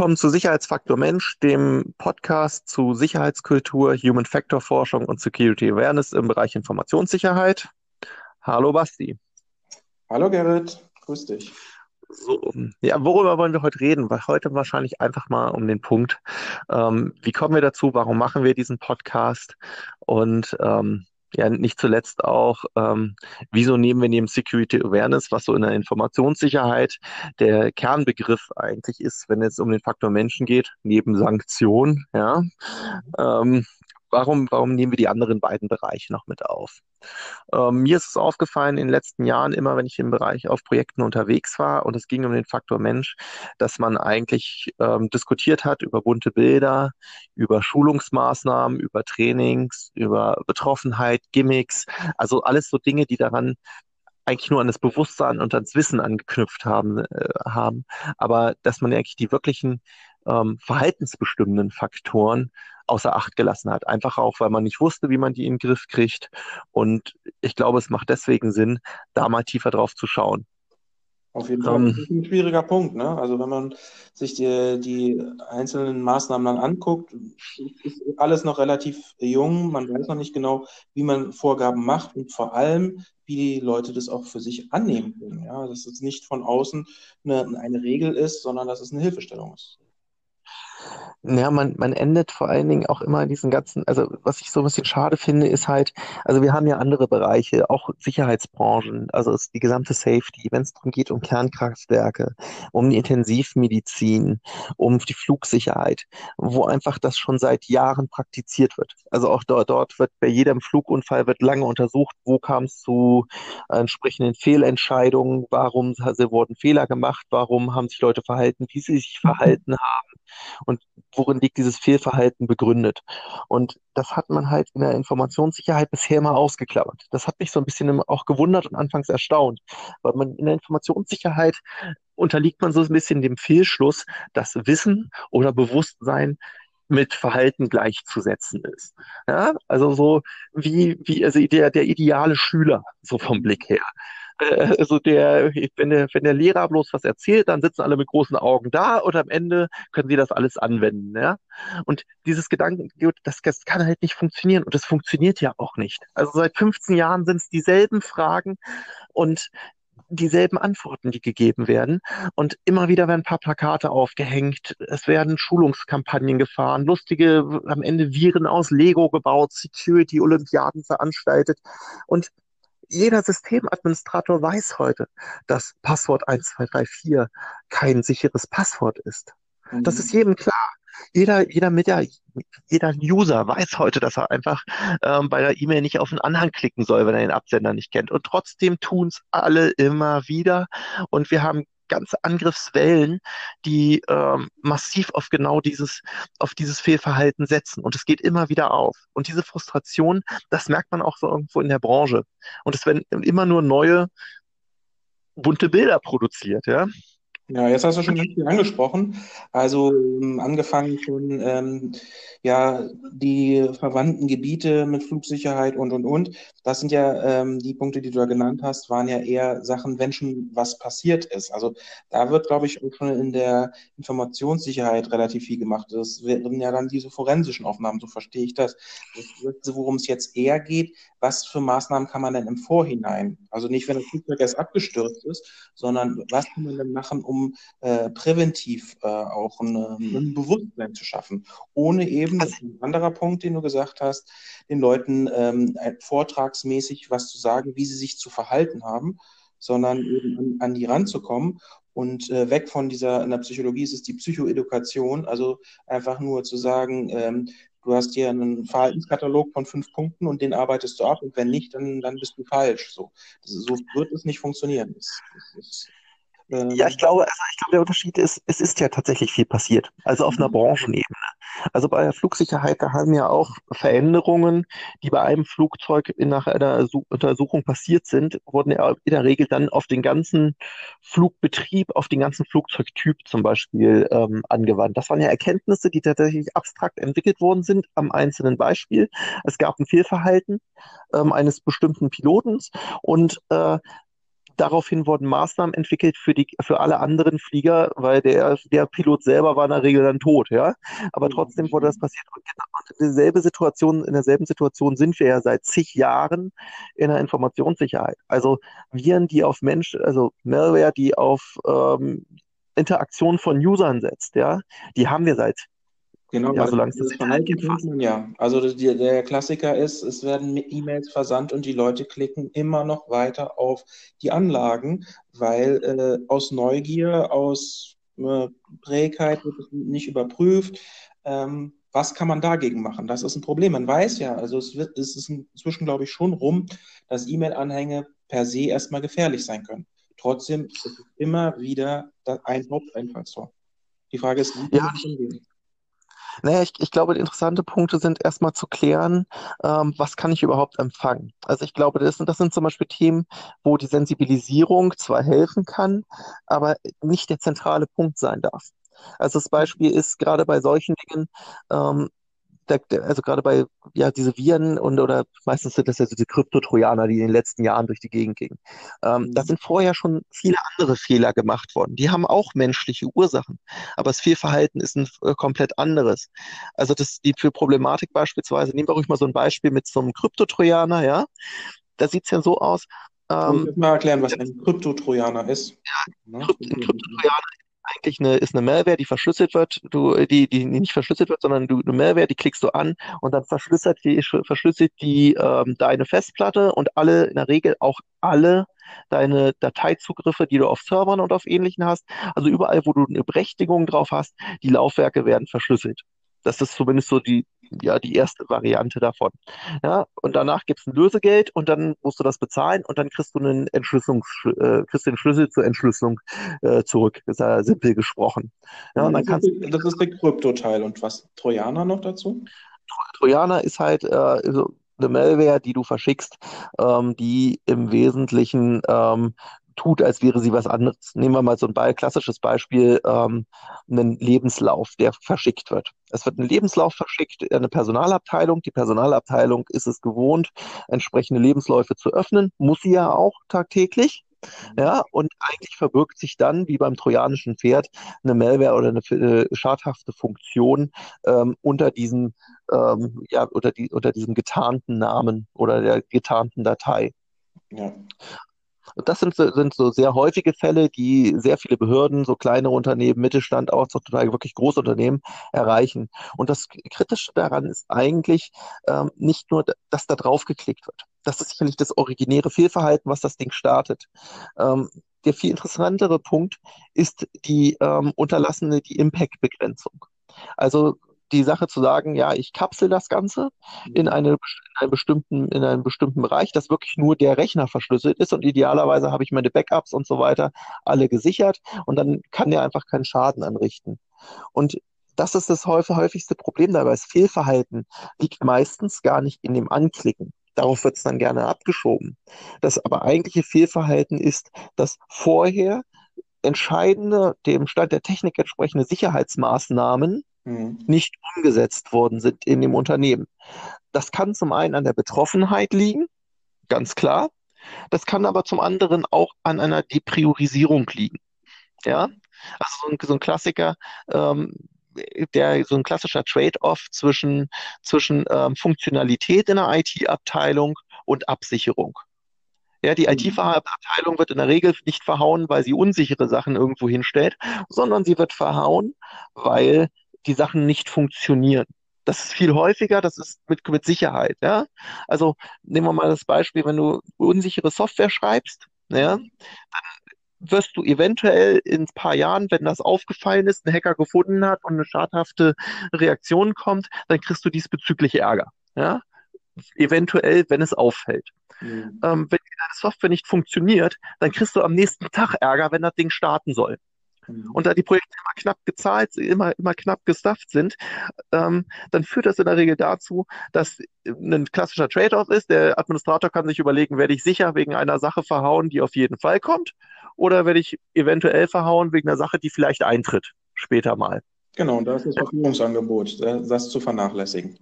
willkommen zu Sicherheitsfaktor Mensch, dem Podcast zu Sicherheitskultur, Human Factor Forschung und Security Awareness im Bereich Informationssicherheit. Hallo Basti. Hallo Gerrit, grüß dich. So, ja, worüber wollen wir heute reden? Weil heute wahrscheinlich einfach mal um den Punkt, ähm, wie kommen wir dazu, warum machen wir diesen Podcast und ähm, ja, nicht zuletzt auch, ähm, wieso nehmen wir neben Security Awareness, was so in der Informationssicherheit der Kernbegriff eigentlich ist, wenn es um den Faktor Menschen geht, neben Sanktionen, ja, ähm, warum, warum nehmen wir die anderen beiden Bereiche noch mit auf? Ähm, mir ist es aufgefallen in den letzten Jahren, immer wenn ich im Bereich auf Projekten unterwegs war und es ging um den Faktor Mensch, dass man eigentlich ähm, diskutiert hat über bunte Bilder, über Schulungsmaßnahmen, über Trainings, über Betroffenheit, Gimmicks, also alles so Dinge, die daran eigentlich nur an das Bewusstsein und ans Wissen angeknüpft haben, äh, haben. aber dass man eigentlich die wirklichen ähm, verhaltensbestimmenden Faktoren außer Acht gelassen hat. Einfach auch, weil man nicht wusste, wie man die in den Griff kriegt. Und ich glaube, es macht deswegen Sinn, da mal tiefer drauf zu schauen. Auf jeden Fall. Das ist ein schwieriger Punkt. Ne? Also wenn man sich die, die einzelnen Maßnahmen dann anguckt, ist alles noch relativ jung. Man weiß noch nicht genau, wie man Vorgaben macht und vor allem, wie die Leute das auch für sich annehmen können. Ja? Dass es nicht von außen eine, eine Regel ist, sondern dass es eine Hilfestellung ist. Ja, man, man endet vor allen Dingen auch immer diesen ganzen, also was ich so ein bisschen schade finde, ist halt, also wir haben ja andere Bereiche, auch Sicherheitsbranchen, also ist die gesamte Safety, wenn es darum geht, um Kernkraftwerke, um die Intensivmedizin, um die Flugsicherheit, wo einfach das schon seit Jahren praktiziert wird. Also auch dort, dort wird bei jedem Flugunfall wird lange untersucht, wo kam es zu entsprechenden Fehlentscheidungen, warum wurden Fehler gemacht, warum haben sich Leute verhalten, wie sie sich verhalten haben und worin liegt dieses Fehlverhalten begründet. Und das hat man halt in der Informationssicherheit bisher mal ausgeklammert. Das hat mich so ein bisschen auch gewundert und anfangs erstaunt, weil man in der Informationssicherheit unterliegt man so ein bisschen dem Fehlschluss, dass Wissen oder Bewusstsein mit Verhalten gleichzusetzen ist. Ja, also so wie, wie also der, der ideale Schüler, so vom Blick her. Äh, also der, wenn der, wenn der Lehrer bloß was erzählt, dann sitzen alle mit großen Augen da und am Ende können sie das alles anwenden, ja. Und dieses Gedanken, das, das kann halt nicht funktionieren und das funktioniert ja auch nicht. Also seit 15 Jahren sind es dieselben Fragen und dieselben Antworten, die gegeben werden. Und immer wieder werden ein paar Plakate aufgehängt. Es werden Schulungskampagnen gefahren, lustige, am Ende Viren aus Lego gebaut, Security-Olympiaden veranstaltet. Und jeder Systemadministrator weiß heute, dass Passwort 1234 kein sicheres Passwort ist. Mhm. Das ist jedem klar. Jeder, jeder, mit der, jeder User weiß heute, dass er einfach ähm, bei der E-Mail nicht auf den Anhang klicken soll, wenn er den Absender nicht kennt. Und trotzdem tun es alle immer wieder. Und wir haben ganze Angriffswellen, die ähm, massiv auf genau dieses, auf dieses Fehlverhalten setzen. Und es geht immer wieder auf. Und diese Frustration, das merkt man auch so irgendwo in der Branche. Und es werden immer nur neue bunte Bilder produziert, ja. Ja, jetzt hast du schon ganz viel angesprochen. Also ähm, angefangen von ähm, ja die verwandten Gebiete mit Flugsicherheit und und und. Das sind ja ähm, die Punkte, die du da genannt hast, waren ja eher Sachen, wenn schon was passiert ist. Also da wird, glaube ich, auch schon in der Informationssicherheit relativ viel gemacht. Das wären ja dann diese forensischen Aufnahmen, so verstehe ich das. das worum es jetzt eher geht, was für Maßnahmen kann man denn im Vorhinein? Also nicht, wenn das Flugzeug erst abgestürzt ist, sondern was kann man denn machen, um äh, präventiv äh, auch eine, ein Bewusstsein zu schaffen, ohne eben, das ist ein anderer Punkt, den du gesagt hast, den Leuten ähm, vortragsmäßig was zu sagen, wie sie sich zu verhalten haben, sondern eben an, an die ranzukommen und äh, weg von dieser, in der Psychologie ist es die Psychoedukation, also einfach nur zu sagen, ähm, du hast hier einen Verhaltenskatalog von fünf Punkten und den arbeitest du ab und wenn nicht, dann, dann bist du falsch. So, das, so wird es nicht funktionieren. Das, das, ähm, ja, ich glaube, also ich glaube, der Unterschied ist, es ist ja tatsächlich viel passiert. Also auf einer mhm. Branchenebene. Also bei der Flugsicherheit, da haben ja auch Veränderungen, die bei einem Flugzeug nach einer Untersuchung passiert sind, wurden ja in der Regel dann auf den ganzen Flugbetrieb, auf den ganzen Flugzeugtyp zum Beispiel ähm, angewandt. Das waren ja Erkenntnisse, die tatsächlich abstrakt entwickelt worden sind am einzelnen Beispiel. Es gab ein Fehlverhalten ähm, eines bestimmten Pilotens und äh, daraufhin wurden Maßnahmen entwickelt für die, für alle anderen Flieger, weil der, der Pilot selber war in der Regel dann tot, ja. Aber trotzdem wurde das passiert. Und genau dieselbe Situation, in derselben Situation sind wir ja seit zig Jahren in der Informationssicherheit. Also Viren, die auf Mensch, also Malware, die auf ähm, Interaktion von Usern setzt, ja, die haben wir seit Genau, ja, solange das Verhalten man ja. Also die, der Klassiker ist, es werden E-Mails versandt und die Leute klicken immer noch weiter auf die Anlagen, weil äh, aus Neugier, aus äh, Trägheit wird es nicht überprüft. Ähm, was kann man dagegen machen? Das ist ein Problem. Man weiß ja, also es, wird, es ist inzwischen, glaube ich, schon rum, dass E-Mail-Anhänge per se erstmal gefährlich sein können. Trotzdem ist es immer wieder ein Haupteinfallstor. Die Frage ist, wie ja. umgehen? Naja, ich, ich glaube, die interessanten Punkte sind erstmal zu klären, ähm, was kann ich überhaupt empfangen. Also ich glaube, das, das sind zum Beispiel Themen, wo die Sensibilisierung zwar helfen kann, aber nicht der zentrale Punkt sein darf. Also das Beispiel ist gerade bei solchen Dingen, ähm, der, also gerade bei ja diese Viren und oder meistens sind das ja so die Kryptotrojaner, die in den letzten Jahren durch die Gegend gingen. Ähm, mhm. Da sind vorher schon viele andere Fehler gemacht worden. Die haben auch menschliche Ursachen, aber das Fehlverhalten ist ein äh, komplett anderes. Also das die für Problematik beispielsweise, nehmen wir ruhig mal so ein Beispiel mit so einem Kryptotrojaner, ja. Da sieht es ja so aus. Ähm, ich mal erklären, was ein Kryptotrojaner ist. Ja, ein Kryptotrojaner eigentlich eine, ist eine Malware, die verschlüsselt wird, du, die, die nicht verschlüsselt wird, sondern du, eine Malware, die klickst du an und dann verschlüsselt die, verschlüsselt die ähm, deine Festplatte und alle, in der Regel auch alle deine Dateizugriffe, die du auf Servern und auf ähnlichen hast. Also überall, wo du eine Berechtigung drauf hast, die Laufwerke werden verschlüsselt. Das ist zumindest so die, ja, die erste Variante davon. Ja, und danach gibt es ein Lösegeld und dann musst du das bezahlen und dann kriegst du einen Entschlüsselungs, äh, kriegst den Schlüssel zur Entschlüsselung äh, zurück. Ist ja simpel gesprochen. Ja, und dann das, ist, das ist der Krypto-Teil. Und was Trojaner noch dazu? Trojaner ist halt äh, so eine Malware, die du verschickst, ähm, die im Wesentlichen ähm, tut, als wäre sie was anderes. Nehmen wir mal so ein Be klassisches Beispiel, ähm, einen Lebenslauf, der verschickt wird. Es wird ein Lebenslauf verschickt in eine Personalabteilung. Die Personalabteilung ist es gewohnt, entsprechende Lebensläufe zu öffnen, muss sie ja auch tagtäglich. Ja, und eigentlich verbirgt sich dann, wie beim trojanischen Pferd, eine Malware oder eine, eine schadhafte Funktion ähm, unter diesem, ähm, ja, unter, die, unter diesem getarnten Namen oder der getarnten Datei. Ja. Und das sind, sind so sehr häufige Fälle, die sehr viele Behörden, so kleinere Unternehmen, Mittelstand, auch Teil wirklich Großunternehmen erreichen. Und das Kritische daran ist eigentlich ähm, nicht nur, dass da drauf geklickt wird. Das ist sicherlich das originäre Fehlverhalten, was das Ding startet. Ähm, der viel interessantere Punkt ist die ähm, unterlassene, die Impact-Begrenzung. Also die Sache zu sagen, ja, ich kapsel das Ganze in, eine, in, einen bestimmten, in einen bestimmten Bereich, dass wirklich nur der Rechner verschlüsselt ist und idealerweise habe ich meine Backups und so weiter alle gesichert und dann kann der einfach keinen Schaden anrichten. Und das ist das häufigste Problem dabei. Das Fehlverhalten liegt meistens gar nicht in dem Anklicken. Darauf wird es dann gerne abgeschoben. Das aber eigentliche Fehlverhalten ist, dass vorher entscheidende, dem Stand der Technik entsprechende Sicherheitsmaßnahmen mhm. nicht umgesetzt worden sind in dem Unternehmen. Das kann zum einen an der Betroffenheit liegen, ganz klar. Das kann aber zum anderen auch an einer Depriorisierung liegen. Ja, also so ein, so ein Klassiker, ähm, der so ein klassischer Trade-off zwischen, zwischen ähm, Funktionalität in der IT-Abteilung und Absicherung. Ja, die mhm. IT-Abteilung wird in der Regel nicht verhauen, weil sie unsichere Sachen irgendwo hinstellt, sondern sie wird verhauen, weil die Sachen nicht funktionieren. Das ist viel häufiger, das ist mit, mit Sicherheit, ja. Also nehmen wir mal das Beispiel, wenn du unsichere Software schreibst, ja, dann wirst du eventuell in ein paar Jahren, wenn das aufgefallen ist, ein Hacker gefunden hat und eine schadhafte Reaktion kommt, dann kriegst du diesbezüglich Ärger, ja. Eventuell, wenn es auffällt. Mhm. Ähm, wenn deine Software nicht funktioniert, dann kriegst du am nächsten Tag Ärger, wenn das Ding starten soll. Mhm. und da die Projekte immer knapp gezahlt, immer, immer knapp gestafft sind, ähm, dann führt das in der Regel dazu, dass ein klassischer Trade-off ist. Der Administrator kann sich überlegen, werde ich sicher wegen einer Sache verhauen, die auf jeden Fall kommt, oder werde ich eventuell verhauen wegen einer Sache, die vielleicht eintritt später mal. Genau, da ist das Verfügungsangebot, das zu vernachlässigen.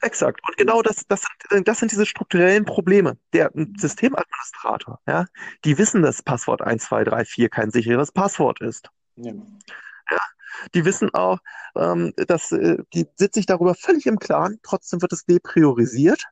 Exakt. Und genau das, das, sind, das sind diese strukturellen Probleme. Der Systemadministrator, ja, die wissen, dass Passwort 1234 kein sicheres Passwort ist. Ja. ja die wissen auch, ähm, dass äh, die sind sich darüber völlig im Klaren. Trotzdem wird es depriorisiert,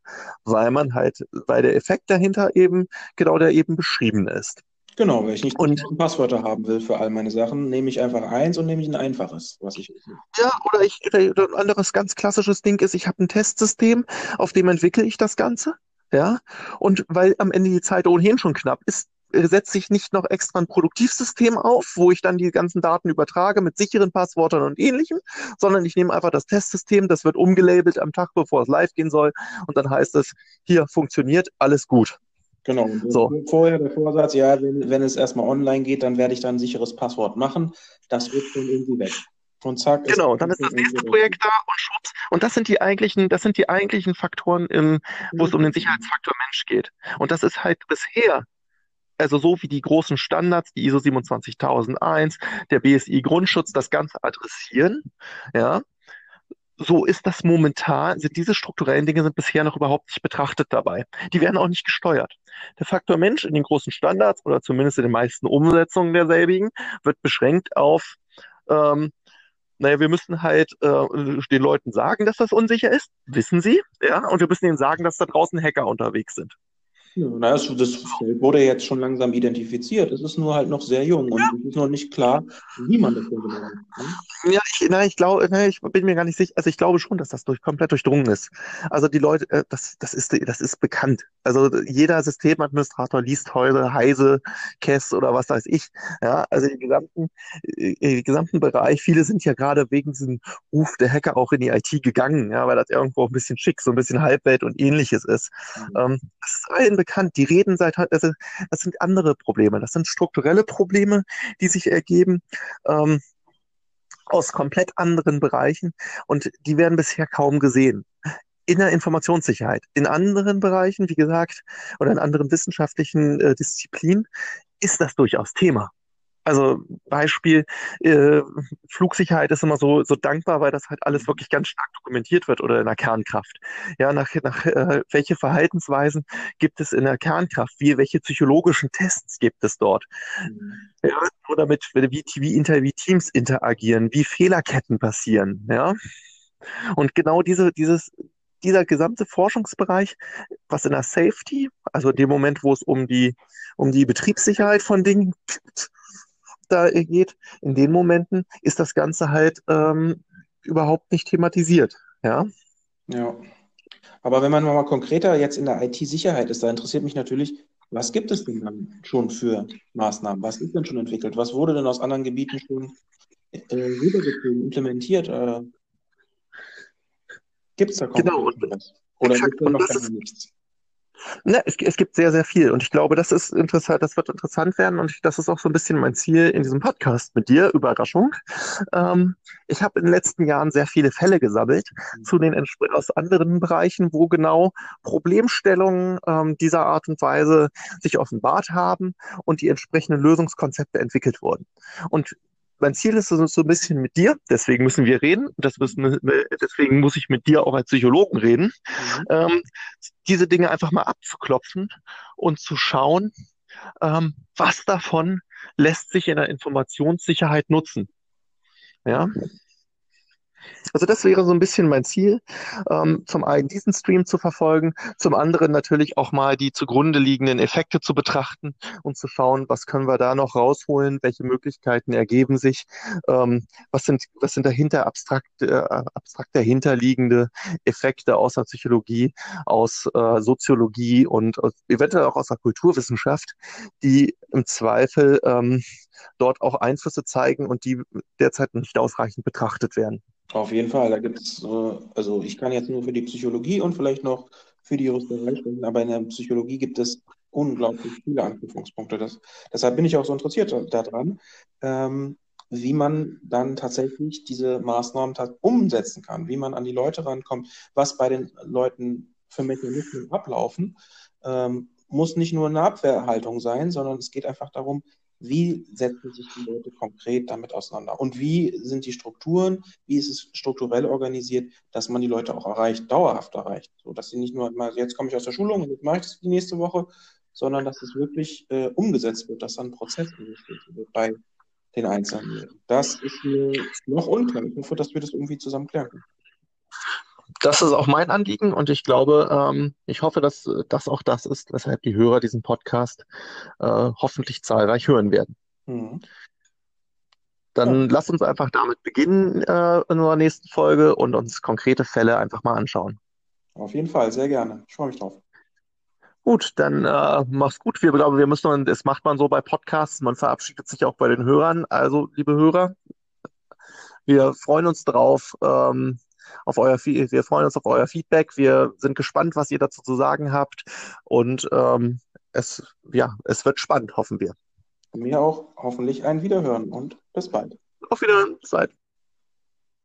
weil man halt, weil der Effekt dahinter eben genau der eben beschrieben ist. Genau, wenn ich nicht und, Passwörter haben will für all meine Sachen, nehme ich einfach eins und nehme ich ein einfaches, was ich. Ja, oder ich oder ein anderes ganz klassisches Ding ist, ich habe ein Testsystem, auf dem entwickle ich das Ganze. Ja, und weil am Ende die Zeit ohnehin schon knapp ist, setze ich nicht noch extra ein Produktivsystem auf, wo ich dann die ganzen Daten übertrage mit sicheren Passwörtern und ähnlichem, sondern ich nehme einfach das Testsystem, das wird umgelabelt am Tag, bevor es live gehen soll, und dann heißt es, hier funktioniert, alles gut. Genau. So. Vorher der Vorsatz, ja, wenn, wenn es erstmal online geht, dann werde ich dann ein sicheres Passwort machen. Das wird dann irgendwie weg. Und zack. Genau, dann ist das nächste Projekt da und schwupps. Und das sind die eigentlichen, das sind die eigentlichen Faktoren, im, wo es um den Sicherheitsfaktor Mensch geht. Und das ist halt bisher also so wie die großen Standards, die ISO 27001, der BSI Grundschutz, das Ganze adressieren, ja, so ist das momentan, sind diese strukturellen Dinge sind bisher noch überhaupt nicht betrachtet dabei. Die werden auch nicht gesteuert. Der Faktor Mensch in den großen Standards oder zumindest in den meisten Umsetzungen derselbigen wird beschränkt auf, ähm, naja, wir müssen halt äh, den Leuten sagen, dass das unsicher ist, wissen sie, ja, und wir müssen ihnen sagen, dass da draußen Hacker unterwegs sind. Ja, naja, das, das wurde jetzt schon langsam identifiziert. Es ist nur halt noch sehr jung und es ist noch nicht klar, wie man das genau macht. Ne? Ja, ich, na, ich glaube, ich bin mir gar nicht sicher. Also ich glaube schon, dass das durch, komplett durchdrungen ist. Also die Leute, äh, das, das ist, das ist bekannt. Also jeder Systemadministrator liest heute Heise, Kess oder was weiß ich. Ja, also im gesamten, im äh, gesamten Bereich. Viele sind ja gerade wegen diesem Ruf der Hacker auch in die IT gegangen, ja, weil das irgendwo ein bisschen schick, so ein bisschen Halbwelt und ähnliches ist. Mhm. Ähm, das ist allen bekannt. Die reden seit, also das sind andere Probleme. Das sind strukturelle Probleme, die sich ergeben. Ähm, aus komplett anderen Bereichen und die werden bisher kaum gesehen. In der Informationssicherheit. In anderen Bereichen, wie gesagt, oder in anderen wissenschaftlichen äh, Disziplinen ist das durchaus Thema. Also Beispiel, äh, Flugsicherheit ist immer so, so dankbar, weil das halt alles wirklich ganz stark dokumentiert wird oder in der Kernkraft. Ja, nach, nach äh, welche Verhaltensweisen gibt es in der Kernkraft? Wie, welche psychologischen Tests gibt es dort? Mhm. Ja, oder mit, wie, wie, inter, wie Teams interagieren, wie Fehlerketten passieren, ja. Und genau diese, dieses, dieser gesamte Forschungsbereich, was in der Safety, also in dem Moment, wo es um die, um die Betriebssicherheit von Dingen gibt, da geht, in den Momenten ist das Ganze halt ähm, überhaupt nicht thematisiert. Ja. Ja. Aber wenn man mal konkreter jetzt in der IT-Sicherheit ist, da interessiert mich natürlich, was gibt es denn dann schon für Maßnahmen? Was ist denn schon entwickelt? Was wurde denn aus anderen Gebieten schon äh, rübergezogen, implementiert? Äh, gibt es da genau. was? Oder gibt es da noch gar nichts? Ne, es, es, gibt sehr, sehr viel. Und ich glaube, das ist interessant, das wird interessant werden. Und ich, das ist auch so ein bisschen mein Ziel in diesem Podcast mit dir. Überraschung. Ähm, ich habe in den letzten Jahren sehr viele Fälle gesammelt mhm. zu den aus anderen Bereichen, wo genau Problemstellungen ähm, dieser Art und Weise sich offenbart haben und die entsprechenden Lösungskonzepte entwickelt wurden. Und mein Ziel ist es so ein bisschen mit dir, deswegen müssen wir reden, das müssen, deswegen muss ich mit dir auch als Psychologen reden, mhm. ähm, diese Dinge einfach mal abzuklopfen und zu schauen, ähm, was davon lässt sich in der Informationssicherheit nutzen. Ja. Also das wäre so ein bisschen mein Ziel, ähm, zum einen diesen Stream zu verfolgen, zum anderen natürlich auch mal die zugrunde liegenden Effekte zu betrachten und zu schauen, was können wir da noch rausholen, welche Möglichkeiten ergeben sich, ähm, was sind was sind dahinter abstrakt äh, abstrakt dahinterliegende Effekte aus der Psychologie, aus äh, Soziologie und aus, eventuell auch aus der Kulturwissenschaft, die im Zweifel ähm, dort auch Einflüsse zeigen und die derzeit nicht ausreichend betrachtet werden. Auf jeden Fall, da gibt es, äh, also ich kann jetzt nur für die Psychologie und vielleicht noch für die Juristerei sprechen, aber in der Psychologie gibt es unglaublich viele Anknüpfungspunkte. Das, deshalb bin ich auch so interessiert daran, ähm, wie man dann tatsächlich diese Maßnahmen umsetzen kann, wie man an die Leute rankommt, was bei den Leuten für Mechanismen ablaufen. Ähm, muss nicht nur eine Abwehrhaltung sein, sondern es geht einfach darum, wie setzen sich die Leute konkret damit auseinander? Und wie sind die Strukturen, wie ist es strukturell organisiert, dass man die Leute auch erreicht, dauerhaft erreicht, so dass sie nicht nur mal, jetzt komme ich aus der Schulung und jetzt mache ich das die nächste Woche, sondern dass es wirklich äh, umgesetzt wird, dass dann ein Prozess umgesetzt wird bei den Einzelnen. Das ist mir noch unklar. Ich hoffe, dass wir das irgendwie zusammen klären können. Das ist auch mein Anliegen und ich glaube, ähm, ich hoffe, dass das auch das ist, weshalb die Hörer diesen Podcast äh, hoffentlich zahlreich hören werden. Mhm. Dann ja. lass uns einfach damit beginnen äh, in unserer nächsten Folge und uns konkrete Fälle einfach mal anschauen. Auf jeden Fall, sehr gerne. Ich freue mich drauf. Gut, dann äh, mach's gut. Wir glauben, wir müssen, das macht man so bei Podcasts, man verabschiedet sich auch bei den Hörern. Also, liebe Hörer, wir freuen uns drauf, ähm, auf euer, wir freuen uns auf euer Feedback. Wir sind gespannt, was ihr dazu zu sagen habt. Und ähm, es, ja, es wird spannend, hoffen wir. Mir auch hoffentlich ein Wiederhören und bis bald. Auf Wiederhören, bis bald.